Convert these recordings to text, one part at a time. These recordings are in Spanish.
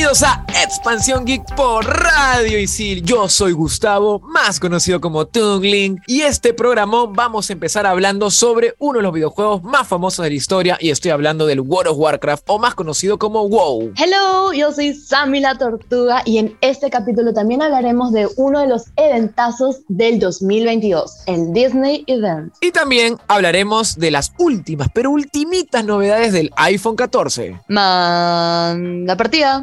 Bienvenidos a Expansión Geek por Radio Isil. Yo soy Gustavo, más conocido como Tungling, y este programa vamos a empezar hablando sobre uno de los videojuegos más famosos de la historia, y estoy hablando del World of Warcraft, o más conocido como WoW. Hello, yo soy Sammy la Tortuga, y en este capítulo también hablaremos de uno de los eventazos del 2022, el Disney Event. Y también hablaremos de las últimas, pero ultimitas novedades del iPhone 14. Man, la partida.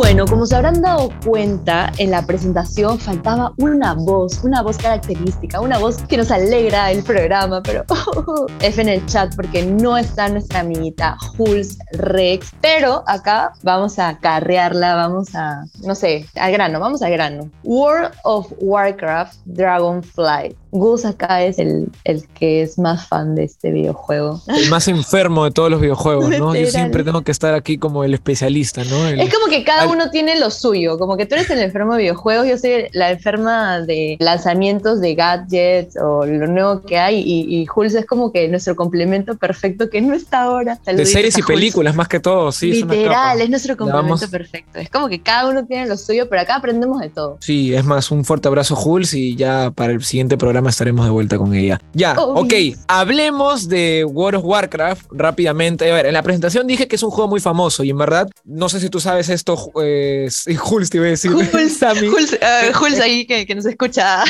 Bueno, como se habrán dado cuenta, en la presentación faltaba una voz, una voz característica, una voz que nos alegra el programa, pero F en el chat porque no está nuestra amiguita Jules Rex, pero acá vamos a carrearla, vamos a, no sé, al grano, vamos al grano. World of Warcraft Dragonflight. Gus acá es el, el que es más fan de este videojuego. El más enfermo de todos los videojuegos, ¿no? Yo siempre tengo que estar aquí como el especialista, ¿no? El- Es como que cada Al- uno tiene lo suyo, como que tú eres el enfermo de videojuegos, yo soy la enferma de lanzamientos de gadgets o lo nuevo que hay y, y Jules es como que nuestro complemento perfecto que no está ahora. de series y películas, más que todo, sí. Literal, es nuestro Le complemento perfecto. Es como que cada uno tiene lo suyo, pero acá aprendemos de todo. Sí, es más, un fuerte abrazo, Jules, y ya para el siguiente programa estaremos de vuelta con ella. Ya, Oh, ok, yes. hablemos de World of Warcraft rápidamente. A ver, en la presentación dije que es un juego muy famoso, y en verdad, no sé si tú sabes esto, eh, sí, Jules te iba a decir. Jules, Sammy. Jules, eh, Jules ahí que, que nos escucha.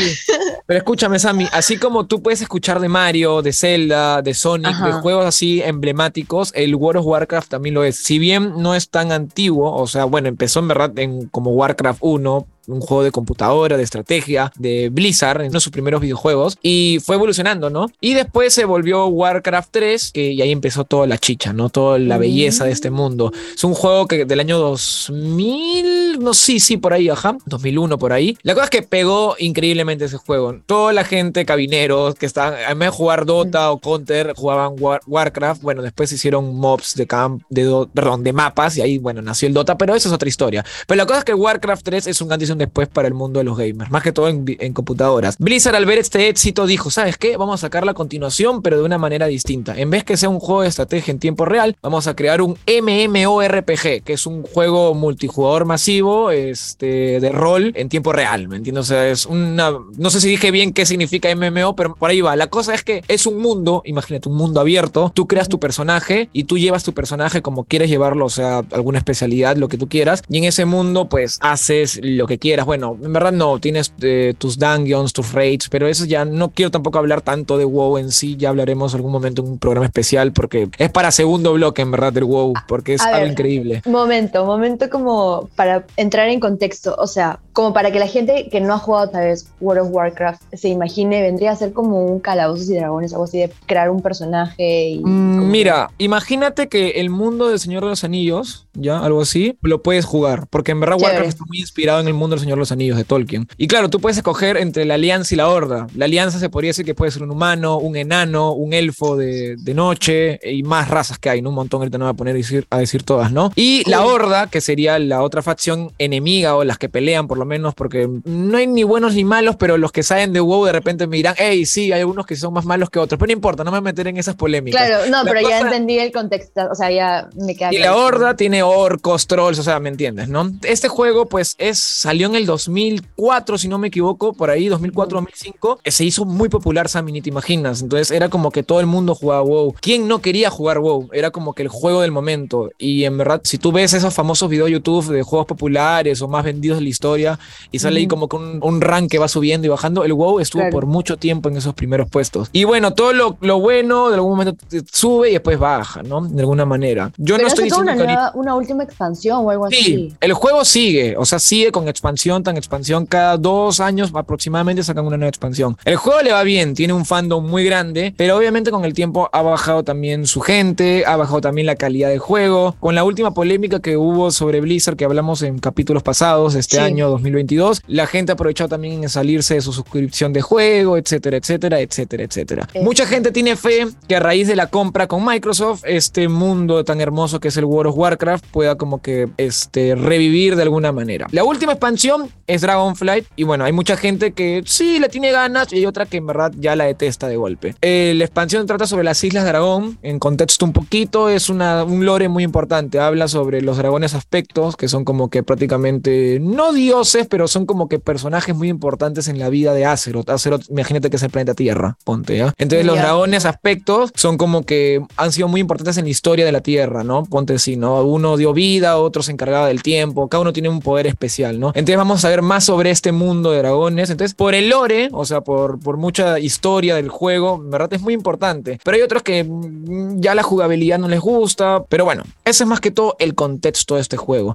Pero escúchame, Sammy, así como tú puedes escuchar de Mario, de Zelda, de Sonic, Ajá. de juegos así emblemáticos, el World of Warcraft también lo es. Si bien no es tan antiguo, o sea, bueno, empezó en verdad en, como Warcraft 1, un juego de computadora, de estrategia, de Blizzard, en uno de sus primeros videojuegos, y fue evolucionando, ¿no? Y después se volvió Warcraft 3, que y ahí empezó toda la chicha, ¿no? Toda la belleza de este mundo. Es un juego que del año 2000, no sí, sí, por ahí, ajá, 2001 por ahí. La cosa es que pegó increíblemente ese juego. Toda la gente, cabineros, que estaban, además de jugar Dota o Counter, jugaban War- Warcraft. Bueno, después hicieron mobs de camp, de do- perdón, de mapas y ahí, bueno, nació el Dota, pero eso es otra historia. Pero la cosa es que Warcraft 3 es un antes y un después para el mundo de los gamers, más que todo en, computadoras. Blizzard al ver este éxito dijo, ¿sabes qué? Vamos a sacar la continuación, pero de una manera distinta. En vez que sea un juego de estrategia en tiempo real, vamos a crear un MMORPG, que es un juego multijugador masivo, este, de rol en tiempo real, ¿me entiendes? O sea, es una, no sé si dije bien qué significa MMO, pero por ahí va. La cosa es que es un mundo, imagínate, un mundo abierto, tú creas tu personaje y tú llevas tu personaje como quieres llevarlo, o sea, alguna especialidad, lo que tú quieras, y en ese mundo pues haces lo que quieras. Bueno, en verdad no, tienes eh, tus dungeons, tus raids, pero eso ya no quiero tampoco hablar tanto de WoW en sí, ya hablaremos algún momento en un programa especial porque es para segundo bloque en verdad del WoW, porque es A algo ver. increíble. Momento, momento como para entrar en contexto, o sea, como para que la gente que no ha jugado tal vez World of Warcraft se imagine, vendría a ser como un calabozos y dragones, algo así de crear un personaje y... Mm, Mira, imagínate que el mundo del Señor de los Anillos, ya, algo así, lo puedes jugar, porque en verdad Chévere. Warcraft está muy inspirado en el mundo del Señor de los Anillos de Tolkien. Y claro, tú puedes escoger entre la Alianza y la Horda. La Alianza se podría decir que puede ser un humano, un enano, un elfo de, de noche y más razas que hay, ¿no? Un montón, ahorita no voy a poner a decir, a decir todas, ¿no? Y la. Horda, que sería la otra facción enemiga o las que pelean por lo menos, porque no hay ni buenos ni malos, pero los que saben de WoW de repente me dirán, hey, sí, hay algunos que son más malos que otros, pero no importa, no me voy a meter en esas polémicas. Claro, no, La pero ya entendí el contexto, o sea, ya me queda y la horda tiene orcos, trolls, o sea, ¿me entiendes, no? Este juego, pues, es, salió en el 2004, si no me equivoco, por ahí, 2004-2005. Se hizo muy popular, Sammy, ni te imaginas. Entonces, era como que todo el mundo jugaba WoW. ¿Quién no quería jugar WoW? Era como que el juego del momento. Y en verdad, si tú ves esos famosos videos de YouTube de juegos populares o más vendidos de la historia, y sale ahí como que un, un rank que va subiendo y bajando, el WoW estuvo Claro. por mucho tiempo en esos primeros puestos. Y bueno, todo lo, lo bueno de algún momento sube y después baja, ¿no? De alguna manera. Yo Pero no estoy diciendo una, que ahorita- nueva- una última expansión o algo Sí, así. el juego sigue, o sea, sigue con expansión, tan expansión. Cada dos años aproximadamente sacan una nueva expansión. El juego le va bien, tiene un fandom muy grande, pero obviamente con el tiempo ha bajado también su gente, ha bajado también la calidad del juego. Con la última polémica que hubo sobre Blizzard, que hablamos en capítulos pasados, este Sí. año 2022, la gente ha aprovechado también en salirse de su suscripción de juego, etcétera, etcétera, etcétera, etcétera. Eh. Mucha gente tiene fe que a raíz de la compra con Microsoft, este mundo tan hermoso que es el World of Warcraft pueda como que este, revivir de alguna manera. La última expansión es Dragonflight y bueno, hay mucha gente que sí le tiene ganas y hay otra que en verdad ya la detesta de golpe. Eh, la expansión trata sobre las Islas Dragón, en contexto un poquito, es una, un lore muy importante, habla sobre los dragones aspectos, que son como que prácticamente, no dioses, pero son como que personajes muy importantes en la vida de Azeroth. Azeroth, imagínate que es el planeta Tierra, ponte, ¿ya? Entonces los dragones aspectos son como que han sido muy importantes en la historia de la Tierra, ¿no? Ponte así, ¿no? Uno dio vida, otro se encargaba del tiempo, cada uno tiene un poder especial, ¿no? Entonces vamos a ver más sobre este mundo de dragones. Entonces, por el lore, o sea, por, por mucha historia del juego, en verdad es muy importante. Pero hay otros que mm, ya la jugabilidad no les gusta, pero bueno, ese es más que todo el contexto de este juego.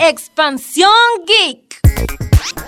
Expansión Geek.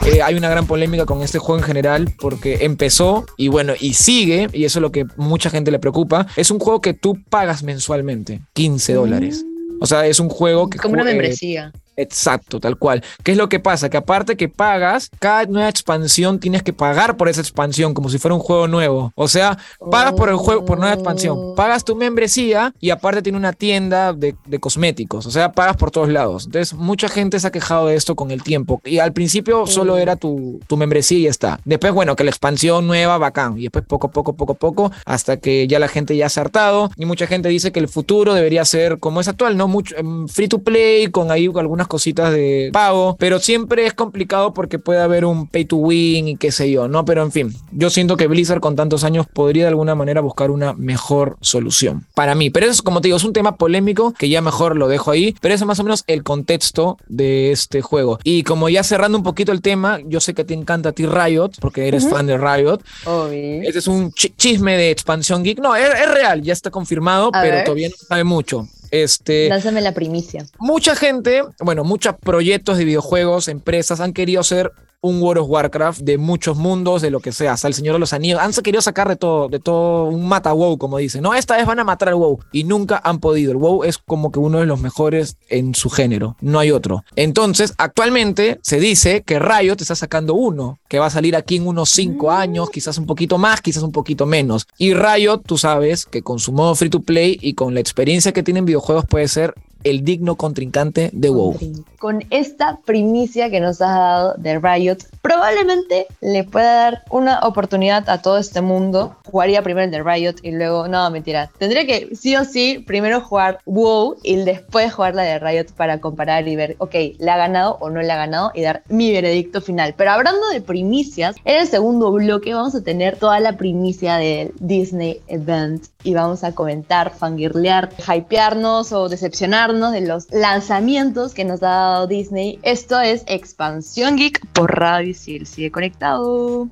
Eh, hay una gran polémica con este juego en general porque empezó y bueno, y sigue, y eso es lo que mucha gente le preocupa. Es un juego que tú pagas mensualmente, 15 dólares. O sea, es un juego que... Como una eh, membresía. Exacto, tal cual. ¿Qué es lo que pasa? Que aparte que pagas, cada nueva expansión tienes que pagar por esa expansión, como si fuera un juego nuevo. O sea, pagas por el juego, por nueva expansión. Pagas tu membresía y aparte tiene una tienda de, de cosméticos. O sea, pagas por todos lados. Entonces, mucha gente se ha quejado de esto con el tiempo. Y al principio solo era tu, tu membresía y ya está. Después, bueno, que la expansión nueva, bacán. Y después poco, poco, poco, poco, hasta que ya la gente ya se ha hartado. Y mucha gente dice que el futuro debería ser como es actual, ¿no? Mucho, em, free to play, con ahí algunas cositas de pago, pero siempre es complicado porque puede haber un pay to win y qué sé yo, ¿no? Pero en fin, yo siento que Blizzard con tantos años podría de alguna manera buscar una mejor solución para mí. Pero eso, es, como te digo, es un tema polémico que ya mejor lo dejo ahí, pero eso es más o menos el contexto de este juego. Y como ya cerrando un poquito el tema, yo sé que te encanta a ti Riot, porque eres fan de Riot. Obvio. Este es un chi- chisme de expansión geek. No, es, es real, ya está confirmado, A pero ver. todavía no sabe mucho. Este, Lánzame la primicia. mucha gente, bueno, muchos proyectos de videojuegos, empresas han querido hacer un World of Warcraft de muchos mundos, de lo que sea, hasta el Señor de los Anillos. Han querido sacar de todo, de todo un mata WoW, como dicen. No, esta vez van a matar al WoW y nunca han podido. El WoW es como que uno de los mejores en su género, no hay otro. Entonces, actualmente se dice que Riot está sacando uno, que va a salir aquí en unos 5 años, quizás un poquito más, quizás un poquito menos. Y Riot, tú sabes que con su modo free to play y con la experiencia que tienen videojuegos puede ser el digno contrincante de WoW. Con esta primicia que nos has dado de Riot, probablemente le pueda dar una oportunidad a todo este mundo. Jugaría primero el de Riot y luego, no, mentira. Tendría que sí o sí primero jugar WoW y después jugar la de Riot para comparar y ver, ok, ¿le ha ganado o no le ha ganado? Y dar mi veredicto final. Pero hablando de primicias, en el segundo bloque vamos a tener toda la primicia del Disney Event y vamos a comentar, fangirlear, hypearnos o decepcionarnos de los lanzamientos que nos ha dado Disney. Esto es Expansión Geek por Radio Isil. Sigue conectado.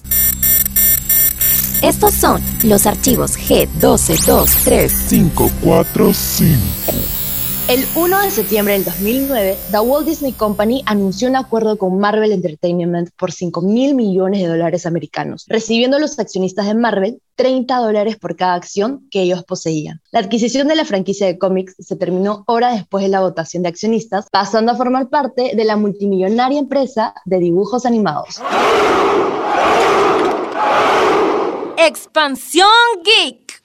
Estos son los archivos G1223. 545. El 1 de septiembre del 2009, The Walt Disney Company anunció un acuerdo con Marvel Entertainment por 5 mil millones de dólares americanos, recibiendo a los accionistas de Marvel 30 dólares por cada acción que ellos poseían. La adquisición de la franquicia de cómics se terminó horas después de la votación de accionistas, pasando a formar parte de la multimillonaria empresa de dibujos animados. Expansión Geek.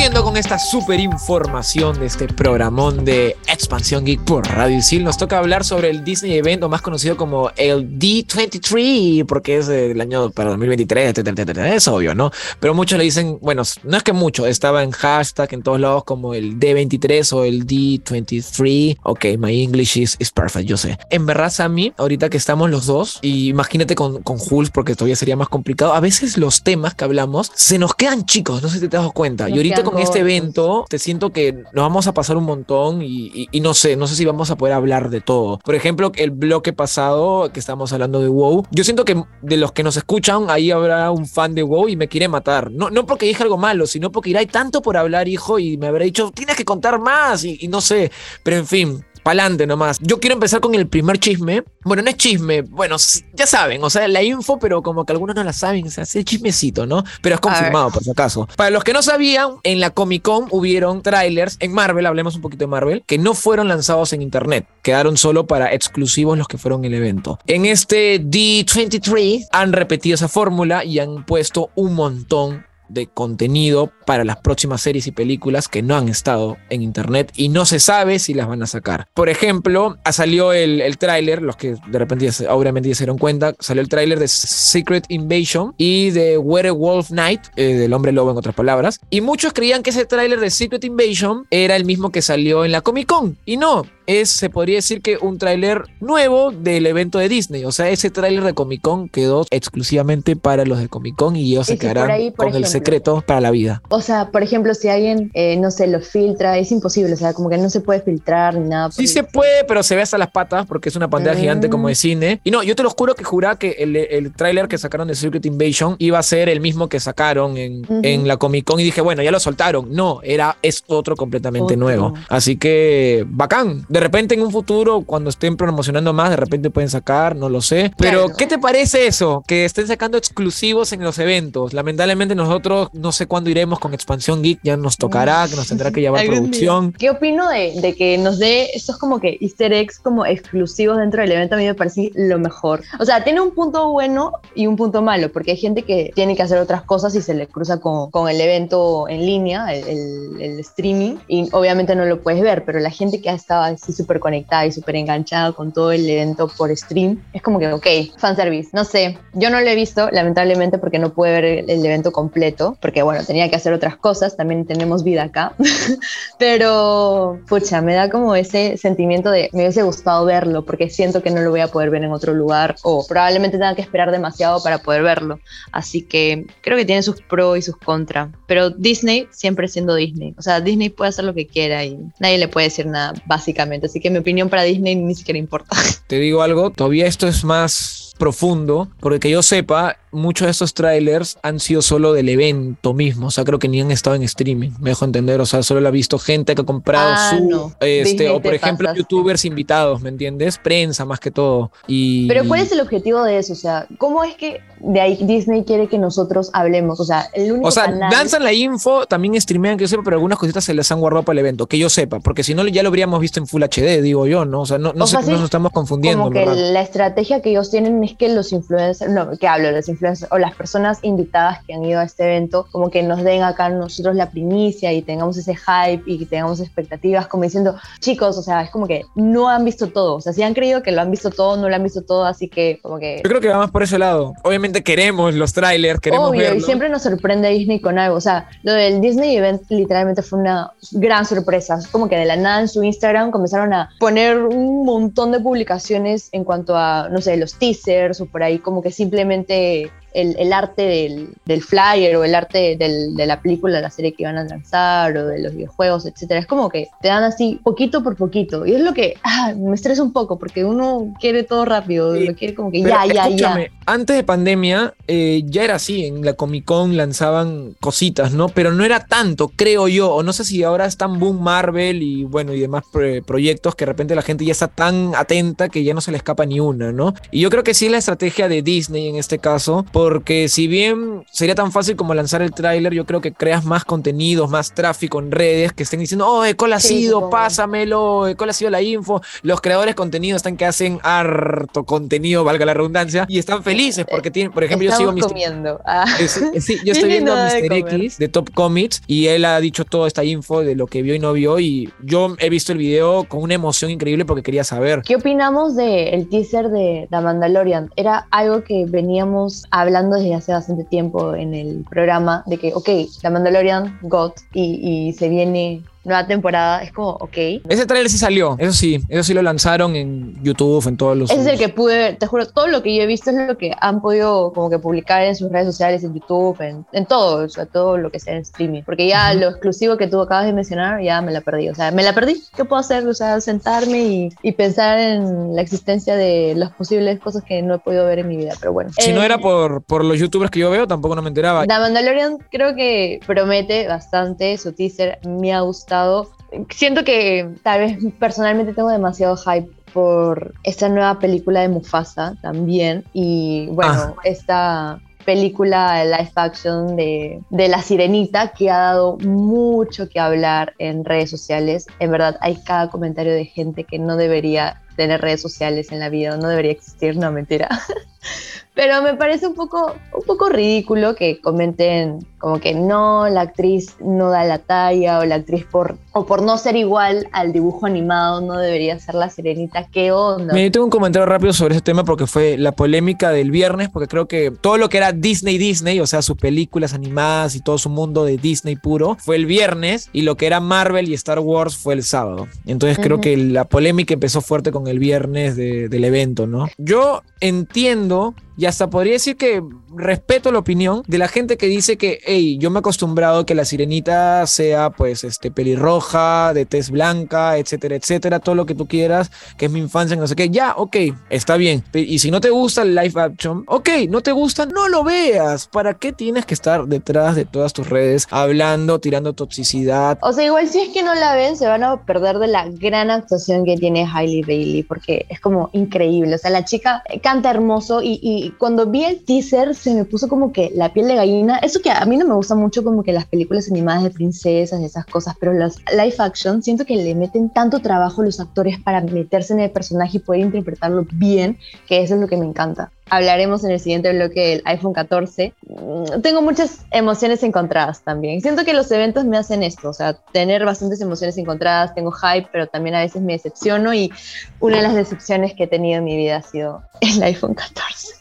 Siguiendo con esta super información de este programón de Expansión Geek por Radio Isil, nos toca hablar sobre el Disney Event, o más conocido como el D23, porque es el año para 2023, etcétera, etcétera. Es obvio, ¿no? Pero muchos le dicen, bueno, no es que mucho, estaba en hashtag en todos lados como el D23 o el D23. Ok, my English is, is perfect, yo sé. En verdad, Sammy, ahorita que estamos los dos, y imagínate con, con Hulk, porque todavía sería más complicado, a veces los temas que hablamos se nos quedan chicos, no sé si te dado cuenta. Nos y ahorita con este evento, te siento que nos vamos a pasar un montón y, y- y no sé, no sé si vamos a poder hablar de todo. Por ejemplo, el bloque pasado que estábamos hablando de WoW, yo siento que de los que nos escuchan, ahí habrá un fan de WoW y me quiere matar. No, no porque dije algo malo, sino porque irá hay tanto por hablar, hijo, y me habrá dicho, tienes que contar más y, y no sé, pero en fin. Pa'lante nomás. Yo quiero empezar con el primer chisme. Bueno, no es chisme. Bueno, ya saben, o sea, la info, pero como que algunos no la saben. O sea, es el chismecito, ¿no? Pero es confirmado, por si acaso. Para los que no sabían, en la Comic Con hubieron trailers en Marvel, hablemos un poquito de Marvel, que no fueron lanzados en internet. Quedaron solo para exclusivos los que fueron el evento. En este D23 han repetido esa fórmula y han puesto un montón de contenido para las próximas series y películas que no han estado en internet y no se sabe si las van a sacar. Por ejemplo, salió el, el tráiler, los que de repente obviamente ya se dieron cuenta, salió el tráiler de Secret Invasion y de Werewolf Night, eh, del hombre lobo en otras palabras, y muchos creían que ese tráiler de Secret Invasion era el mismo que salió en la Comic Con y no, es, se podría decir que un tráiler nuevo del evento de Disney. O sea, ese tráiler de Comic Con quedó exclusivamente para los de Comic Con y ellos Y se si por ahí, por con el secreto para la vida. O sea, por ejemplo, si alguien, eh, no sé, lo filtra, es imposible, o sea, como que no se puede filtrar ni nada. Sí se puede, pero se ve hasta las patas porque es una pantalla Mm. gigante como de cine. Y no, yo te lo juro que juraba que el, el tráiler que sacaron de Secret Invasion iba a ser el mismo que sacaron en, en la Comic Con y dije, bueno, ya lo soltaron. No, era, es otro completamente Otro. nuevo. Así que bacán. De repente en un futuro, cuando estén promocionando más, de repente pueden sacar, no lo sé. Pero, Claro. ¿qué te parece eso? Que estén sacando exclusivos en los eventos. Lamentablemente nosotros no sé cuándo iremos con Expansión Geek, ya nos tocará, que nos tendrá que llevar día. producción. ¿Qué opino de, de que nos dé estos como que easter eggs como exclusivos dentro del evento? A mí me parece lo mejor. O sea, tiene un punto bueno y un punto malo, porque hay gente que tiene que hacer otras cosas y se le cruza con, con el evento en línea, el, el- el streaming, y obviamente no lo puedes ver, pero la gente que ha estado así súper conectada y súper enganchada con todo el evento por stream, es como que, ok, fanservice. No sé, yo no lo he visto, lamentablemente, porque no pude ver el evento completo, porque bueno, tenía que hacer otras cosas, también tenemos vida acá. Pero, pucha, me da como ese sentimiento de me hubiese gustado verlo porque siento que no lo voy a poder ver en otro lugar o probablemente tenga que esperar demasiado para poder verlo. Así que creo que tiene sus pros y sus contras. Pero Disney siempre siendo Disney. O sea, Disney puede hacer lo que quiera y nadie le puede decir nada, básicamente. Así que mi opinión para Disney ni siquiera importa. te digo algo, todavía esto es más profundo, porque que yo sepa, muchos de estos trailers han sido solo del evento mismo, o sea, creo que ni han estado en streaming, me dejo entender, o sea, solo lo ha visto gente que ha comprado Ah, su, no. este, Disney o por ejemplo, youtubers invitados, ¿me entiendes? Prensa más que todo. Y... Pero ¿cuál es el objetivo de eso? O sea, ¿cómo es que de ahí Disney quiere que nosotros hablemos? O sea, el único O sea, canal... lanzan la info, también streamean, que yo sepa, pero algunas cositas se las han guardado para el evento, que yo sepa, porque si no ya lo habríamos visto en Full HD, digo yo, ¿no? O sea, no, no O sé, sea, no nos estamos confundiendo. como que verdad. la estrategia que ellos tienen es que los influencers, no, que hablo, los influencers o las personas invitadas que han ido a este evento, como que nos den acá nosotros la primicia y tengamos ese hype y tengamos expectativas, como diciendo, chicos, o sea, es como que no han visto todo, o sea, si han creído que lo han visto todo, no lo han visto todo, así que como que... Yo creo que va más por ese lado. Obviamente queremos los trailers, queremos Obvio, y siempre nos sorprende Disney con algo. O sea, lo del Disney Event literalmente fue una gran sorpresa. Es como que de la nada en su Instagram comenzaron a poner un montón de publicaciones en cuanto a, no sé, los teasers o por ahí, como que simplemente el, el arte del, del flyer o el arte del- de la película, de la serie que iban a lanzar o de los videojuegos, etcétera. Es como que te dan así poquito por poquito. Y es lo que ah, me estresa un poco porque uno quiere todo rápido, Sí. lo quiere como que ya, ya, ya. escúchame, antes de pandemia eh, ya era así, en la Comic Con lanzaban cositas, ¿no? Pero no era tanto, creo yo, o no sé si ahora es tan boom Marvel y bueno, y demás proyectos que de repente la gente ya está tan atenta que ya no se le escapa ni una, ¿no? Y yo creo que sí es la estrategia de Disney en este caso, porque si bien sería tan fácil como lanzar el tráiler, yo creo que creas más contenidos, más tráfico en redes que estén diciendo, oh, ¿cuál ha sido? Pásamelo, ¿cuál ha sido la info? Los creadores de contenido están que hacen harto contenido, valga la redundancia, y están felices porque tienen, por ejemplo, yo sigo comiendo. Ah. Eh, eh, sí, yo estoy viendo a de Mr. X de Top Comics y él ha dicho toda esta info de lo que vio y no vio y yo he visto el video con una emoción increíble porque quería saber. ¿Qué opinamos del teaser de The Mandalorian? Era algo que veníamos hablando desde hace bastante tiempo en el programa, de que, ok, The Mandalorian, God, y, y se viene nueva temporada, es como, ok. Ese trailer sí salió, eso sí, eso sí lo lanzaron en YouTube, en todos los... Ese es el que pude ver, te juro, todo lo que yo he visto es lo que han podido como que publicar en sus redes sociales, en YouTube, en, en todo, o sea, todo lo que sea en streaming. Porque ya lo exclusivo que tú acabas de mencionar, ya me la perdí. O sea, me la perdí. ¿Qué puedo hacer? O sea, sentarme y, y pensar en la existencia de las posibles cosas que no he podido ver en mi vida. Pero bueno. Si no Eh, era por, por los youtubers que yo veo, tampoco no me enteraba. The Mandalorian creo que promete bastante, su teaser me ha gustado. Siento que tal vez personalmente tengo demasiado hype por esta nueva película de Mufasa también y bueno, Ah. esta película live action de, de La Sirenita que ha dado mucho que hablar en redes sociales. En verdad hay cada comentario de gente que no debería tener redes sociales en la vida, no debería existir, no mentira. Pero me parece un poco, poco ridículo que comenten como que no, la actriz no da la talla o la actriz por, o por no ser igual al dibujo animado no debería ser la sirenita. ¿Qué onda? Me tengo un comentario rápido sobre ese tema porque fue la polémica del viernes, porque creo que todo lo que era Disney Disney, o sea, sus películas animadas y todo su mundo de Disney puro, fue el viernes y lo que era Marvel y Star Wars fue el sábado. Entonces creo que la polémica empezó fuerte con el viernes de- del evento, ¿no? Yo entiendo y hasta podría decir que respeto la opinión de la gente que dice que, hey, yo me he acostumbrado que la sirenita sea pues este pelirroja, de tez blanca, etcétera, etcétera, todo lo que tú quieras, que es mi infancia, no sé qué, ya, ok, está bien. Y si no te gusta el live action, ok, no te gusta, no lo veas. ¿Para qué tienes que estar detrás de todas tus redes hablando, tirando toxicidad? O sea, igual si es que no la ven, se van a perder de la gran actuación que tiene Hailey Bailey, porque es como increíble. O sea, la chica canta hermoso y cuando vi el teaser se me puso como que la piel de gallina. Eso que a mí no me gusta mucho como que las películas animadas de princesas y esas cosas, pero las live action siento que le meten tanto trabajo a los actores para meterse en el personaje y poder interpretarlo bien, que eso es lo que me encanta. Hablaremos en el siguiente bloque del iPhone 14. Mm, Tengo muchas emociones encontradas también. Siento que los eventos me hacen esto, o sea, tener bastantes emociones encontradas, tengo hype, pero también a veces me decepciono y una de las decepciones que he tenido en mi vida ha sido el iPhone 14.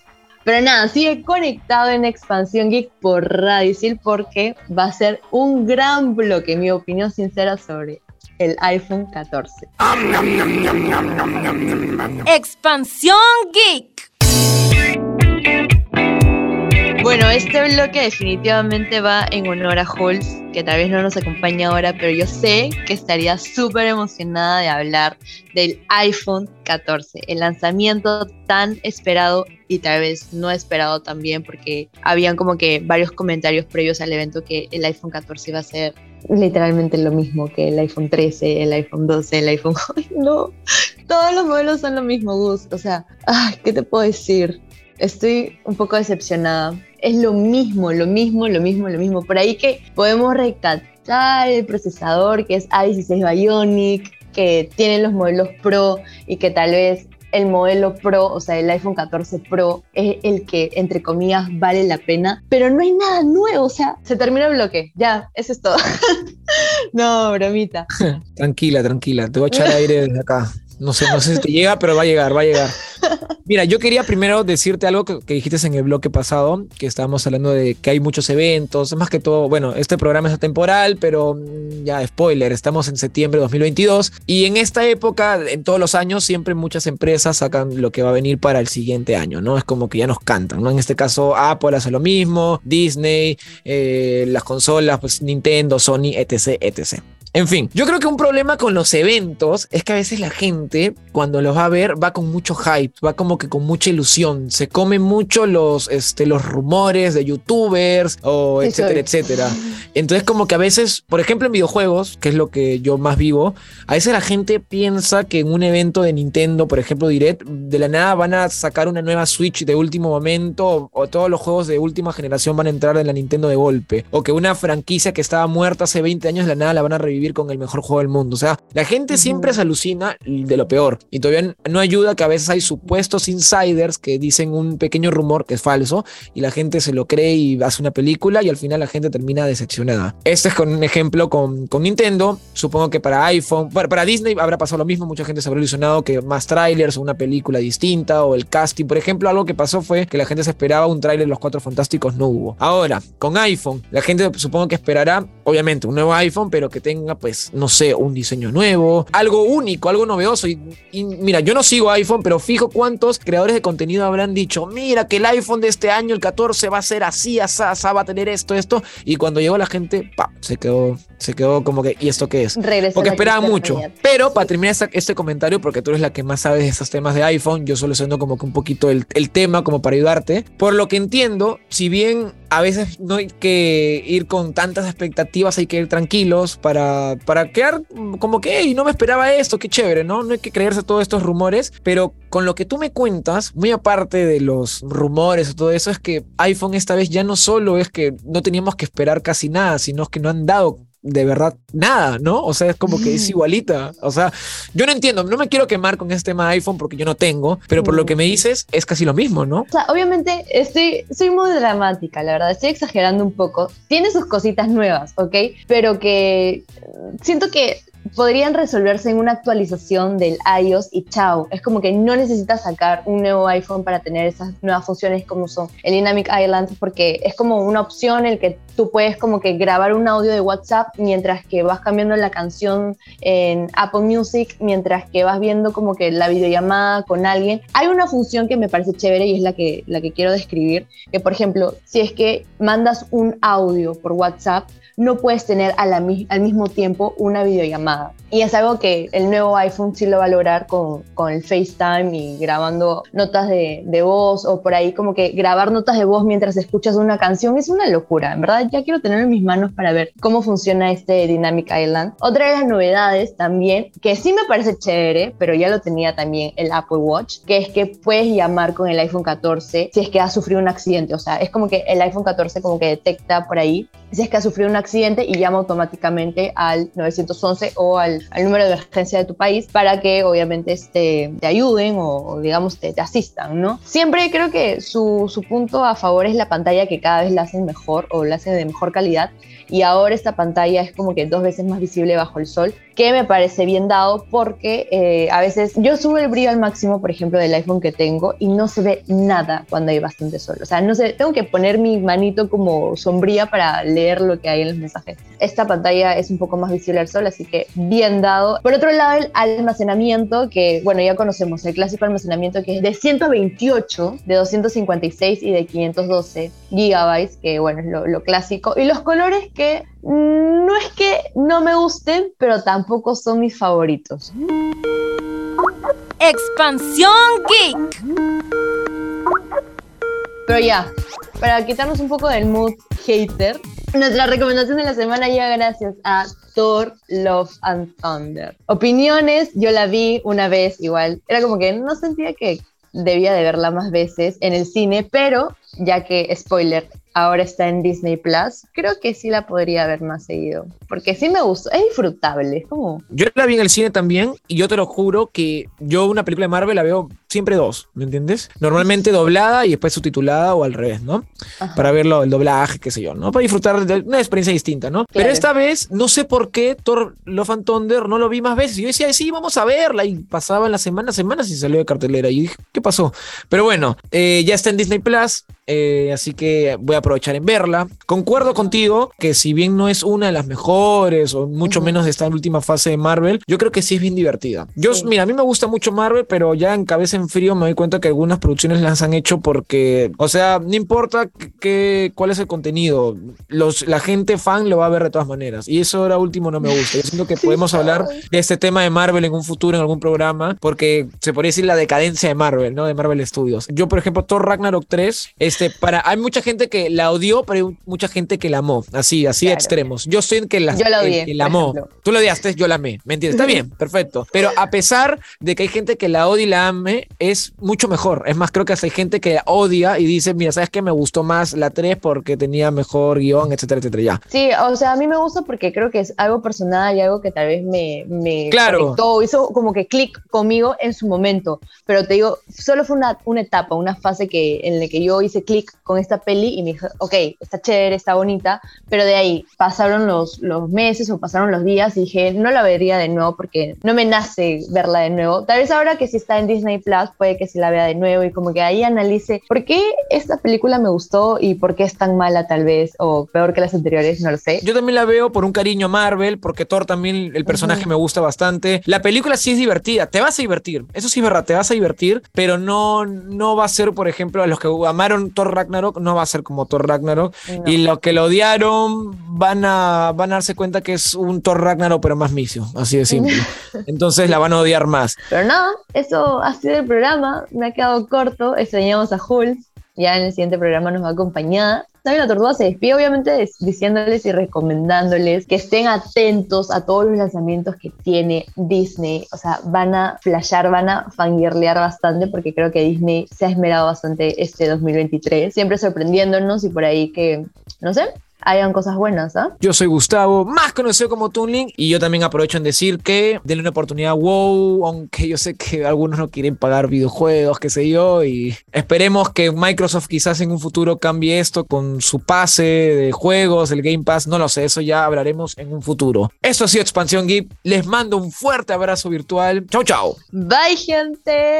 Pero nada, sigue conectado en Expansión Geek por Radio Isil porque va a ser un gran bloque, mi opinión sincera sobre el iPhone 14. Expansión Geek. Bueno, este bloque definitivamente va en honor a Halls, que tal vez no nos acompaña ahora, pero yo sé que estaría súper emocionada de hablar del iPhone 14, el lanzamiento tan esperado y tal vez no esperado también, porque habían como que varios comentarios previos al evento que el iPhone 14 iba a ser literalmente lo mismo que el iPhone 13, el iPhone 12, el iPhone... ¡Ay, no! Todos los modelos son lo mismo, Gus. O sea, ay, ¿qué te puedo decir? Estoy un poco decepcionada. Es lo mismo, lo mismo, lo mismo, lo mismo. Por ahí que podemos rescatar el procesador que es A16 Bionic, que tiene los modelos Pro y que tal vez el modelo Pro, o sea, el iPhone 14 Pro, es el que, entre comillas, vale la pena, pero no hay nada nuevo, o sea, se terminó el bloque, ya, eso es todo. no, bromita. Tranquila, tranquila, te voy a echar aire desde acá. No sé, no sé si te llega, pero va a llegar, va a llegar. Mira, yo quería primero decirte algo que, que dijiste en el bloque pasado, que estábamos hablando de que hay muchos eventos, más que todo, bueno, este programa es atemporal, pero mm, ya, spoiler, estamos en septiembre de 2022 y en esta época, en todos los años, siempre muchas empresas sacan lo que va a venir para el siguiente año, ¿no? Es como que ya nos cantan, ¿no? En este caso, Apple hace lo mismo, Disney, eh, las consolas, pues Nintendo, Sony, etc, etc. En fin, yo creo que un problema con los eventos es que a veces la gente cuando los va a ver va con mucho hype, va como que con mucha ilusión, se come mucho los, este, los rumores de youtubers o etcétera, etcétera. Entonces como que a veces, por ejemplo en videojuegos, que es lo que yo más vivo, a veces la gente piensa que en un evento de Nintendo, por ejemplo Direct, de la nada van a sacar una nueva Switch de último momento o, o todos los juegos de última generación van a entrar en la Nintendo de golpe, o que una franquicia que estaba muerta hace 20 años de la nada la van a revivir con el mejor juego del mundo. O sea, la gente siempre se alucina de lo peor y todavía no ayuda que a veces hay supuestos insiders que dicen un pequeño rumor que es falso y la gente se lo cree y hace una película y al final la gente termina decepcionada. Este es con un ejemplo con, con Nintendo. Supongo que para iPhone, para, para Disney habrá pasado lo mismo. Mucha gente se habrá ilusionado que más trailers o una película distinta o el casting. Por ejemplo, algo que pasó fue que la gente se esperaba un trailer de Los Cuatro Fantásticos, no hubo. Ahora, con iPhone, la gente supongo que esperará, obviamente, un nuevo iPhone, pero que tenga tenga, pues, no sé, un diseño nuevo, algo único, algo novedoso. Y, y mira, yo no sigo iPhone, pero fijo cuántos creadores de contenido habrán dicho, mira que el iPhone de este año, el 14, va a ser así, asá, asá, va a tener esto, esto. Y cuando llegó la gente, pa, se quedó, se quedó como que, ¿y esto qué es? Regresó Porque esperaba mucho. realidad. Pero para terminar este comentario, porque tú eres la que más sabes de estos temas de iPhone, yo solo siendo como que un poquito el, el tema como para ayudarte. Por lo que entiendo, si bien a veces no hay que ir con tantas expectativas, hay que ir tranquilos para, para quedar como que, "Ey, no me esperaba esto, qué chévere, ¿no? No hay que creerse todos estos rumores, pero con lo que tú me cuentas, muy aparte de los rumores y todo eso, es que iPhone esta vez ya no solo es que no teníamos que esperar casi nada, sino que no han dado de verdad nada, ¿no? O sea, es como que es igualita. O sea, yo no entiendo, no me quiero quemar con este tema de iPhone porque yo no tengo, pero por lo que me dices es casi lo mismo, ¿no? O sea, obviamente estoy, soy muy dramática, la verdad, estoy exagerando un poco. Tiene sus cositas nuevas, ¿ok? Pero que mm, siento que podrían resolverse en una actualización del iOS y chao. Es como que no necesitas sacar un nuevo iPhone para tener esas nuevas funciones como son el Dynamic Island, porque es como una opción en el que tú puedes como que grabar un audio de WhatsApp mientras que vas cambiando la canción en Apple Music, mientras que vas viendo como que la videollamada con alguien. Hay una función que me parece chévere y es la que, la que quiero describir, que por ejemplo, si es que mandas un audio por WhatsApp, no puedes tener a la al mismo tiempo una videollamada. ma Y es algo que el nuevo iPhone sí lo va a lograr con, con el FaceTime y grabando notas de, voz o por ahí como que grabar notas de voz mientras escuchas una canción es una locura. En verdad ya quiero tenerlo en mis manos para ver cómo funciona este Dynamic Island. Otra de las novedades también, que sí me parece chévere, pero ya lo tenía también el Apple Watch, que es que puedes llamar con el iPhone 14 si es que has sufrido un accidente. O sea, es como que el iPhone 14 como que detecta por ahí si es que has sufrido un accidente y llama automáticamente al 911 o al, al número de emergencia de tu país para que obviamente este, te ayuden o, o, digamos te, te asistan, ¿no? Siempre creo que su, su punto a favor es la pantalla que cada vez la hacen mejor o la hacen de mejor calidad y ahora esta pantalla es como que dos veces más visible bajo el sol, que me parece bien dado porque eh, a veces yo subo el brillo al máximo, por ejemplo, del iPhone que tengo y no se ve nada cuando hay bastante sol. O sea, no sé, tengo que poner mi manito como sombría para leer lo que hay en los mensajes. Esta pantalla es un poco más visible al sol, así que bien dado. Por otro lado, el almacenamiento, que bueno, ya conocemos, el clásico almacenamiento que es de 128, de 256 y de 512 gigabytes, que bueno, es lo, lo clásico. Y los colores que no es que no me gusten, pero tampoco son mis favoritos. Expansión Geek. Pero ya, para quitarnos un poco del mood hater, nuestra recomendación de la semana llega gracias a Thor, Love and Thunder. Opiniones, yo la vi una vez igual. Era como que no sentía que debía de verla más veces en el cine, pero ya que, spoiler, ahora está en Disney Plus, creo que sí la podría ver más seguido. Porque sí me gustó, es disfrutable, es como... Yo la vi en el cine también y yo te lo juro que yo una película de Marvel la veo siempre dos, ¿me entiendes? Normalmente doblada y después subtitulada o al revés, ¿no? Ajá. Para verlo, el doblaje, qué sé yo, ¿no? Para disfrutar de una experiencia distinta, ¿no? Pero esta vez, no sé por qué Thor Love and Thunder no lo vi más veces. Yo decía, sí, vamos a verla. Y pasaban las semanas, semanas y salió de cartelera. Y dije, ¿qué pasó? Pero bueno, eh, ya está en Disney Plus, eh, así que voy a aprovechar en verla. Concuerdo contigo que si bien no es una de las mejores o mucho Ujú. menos de esta última fase de Marvel, yo creo que sí es bien divertida. Yo, Sí. mira, a mí me gusta mucho Marvel, pero ya en cabeza en frío me doy cuenta que algunas producciones las han hecho porque, o sea, no importa que, cuál es el contenido, los, la gente fan lo va a ver de todas maneras. Y eso ahora último no me gusta. Yo siento que podemos hablar de este tema de Marvel en un futuro, en algún programa, porque se podría decir la decadencia de Marvel, ¿no? De Marvel Studios. Yo, por ejemplo, Thor Ragnarok 3, este, para, hay mucha gente que la odió, pero hay mucha gente que la amó. Así, así de extremos. Yo soy el que la, Yo la el odié, que la amó. ejemplo. Tú lo odiaste, yo la amé. ¿Me entiendes? Está bien, perfecto. Pero a pesar de que hay gente que la odia y la ame, es mucho mejor. Es más, creo que hay gente que la odia y dice, mira, ¿sabes qué? Me gustó más la 3 porque tenía mejor guion, etcétera, etcétera. Ya. Sí, o sea, a mí me gusta porque creo que es algo personal y algo que tal vez me, me Claro. conectó, hizo como que clic conmigo en su momento. Pero te digo, solo fue una, una etapa, una fase que, en la que yo hice clic con esta peli y me, dije, ok, está chévere, está bonita, pero de ahí pasaron los, los meses o pasaron los días y dije, no la vería de nuevo porque no me nace verla de nuevo. Tal vez ahora que sí está en Disney Plus, puede que sí la vea de nuevo y como que ahí analice por qué esta película me gustó y por qué es tan mala tal vez, o peor que las anteriores, no lo sé. Yo también la veo por un cariño a Marvel, porque Thor también, el personaje me gusta bastante. La película sí es divertida, te vas a divertir, eso sí es verdad, te vas a divertir, pero no, no va a ser, por ejemplo, a los que amaron Thor Ragnarok, no va a ser como Thor Ragnarok, No. y los que lo odiaron van a, van a darse cuenta que es un Thor Ragnarok, pero más misio, así de simple. Entonces la van a odiar más. Pero nada, eso ha sido el programa, me ha quedado corto, extrañamos a Hulk, ya en el siguiente programa nos va a acompañar. También la tortuga se despide, obviamente, diciéndoles y recomendándoles que estén atentos a todos los lanzamientos que tiene Disney. O sea, van a flashear, van a fangirlear bastante, porque creo que Disney se ha esmerado bastante este 2023, siempre sorprendiéndonos y por ahí que, no sé, hayan cosas buenas, ¿ah? Yo soy Gustavo, más conocido como Toonlink, y yo también aprovecho en decir que denle una oportunidad a WoW, aunque yo sé que algunos no quieren pagar videojuegos, qué sé yo, y esperemos que Microsoft quizás en un futuro cambie esto con su pase de juegos, el Game Pass, no lo sé, eso ya hablaremos en un futuro. Esto ha sido Expansión Geek, les mando un fuerte abrazo virtual, chau chau. Bye, gente.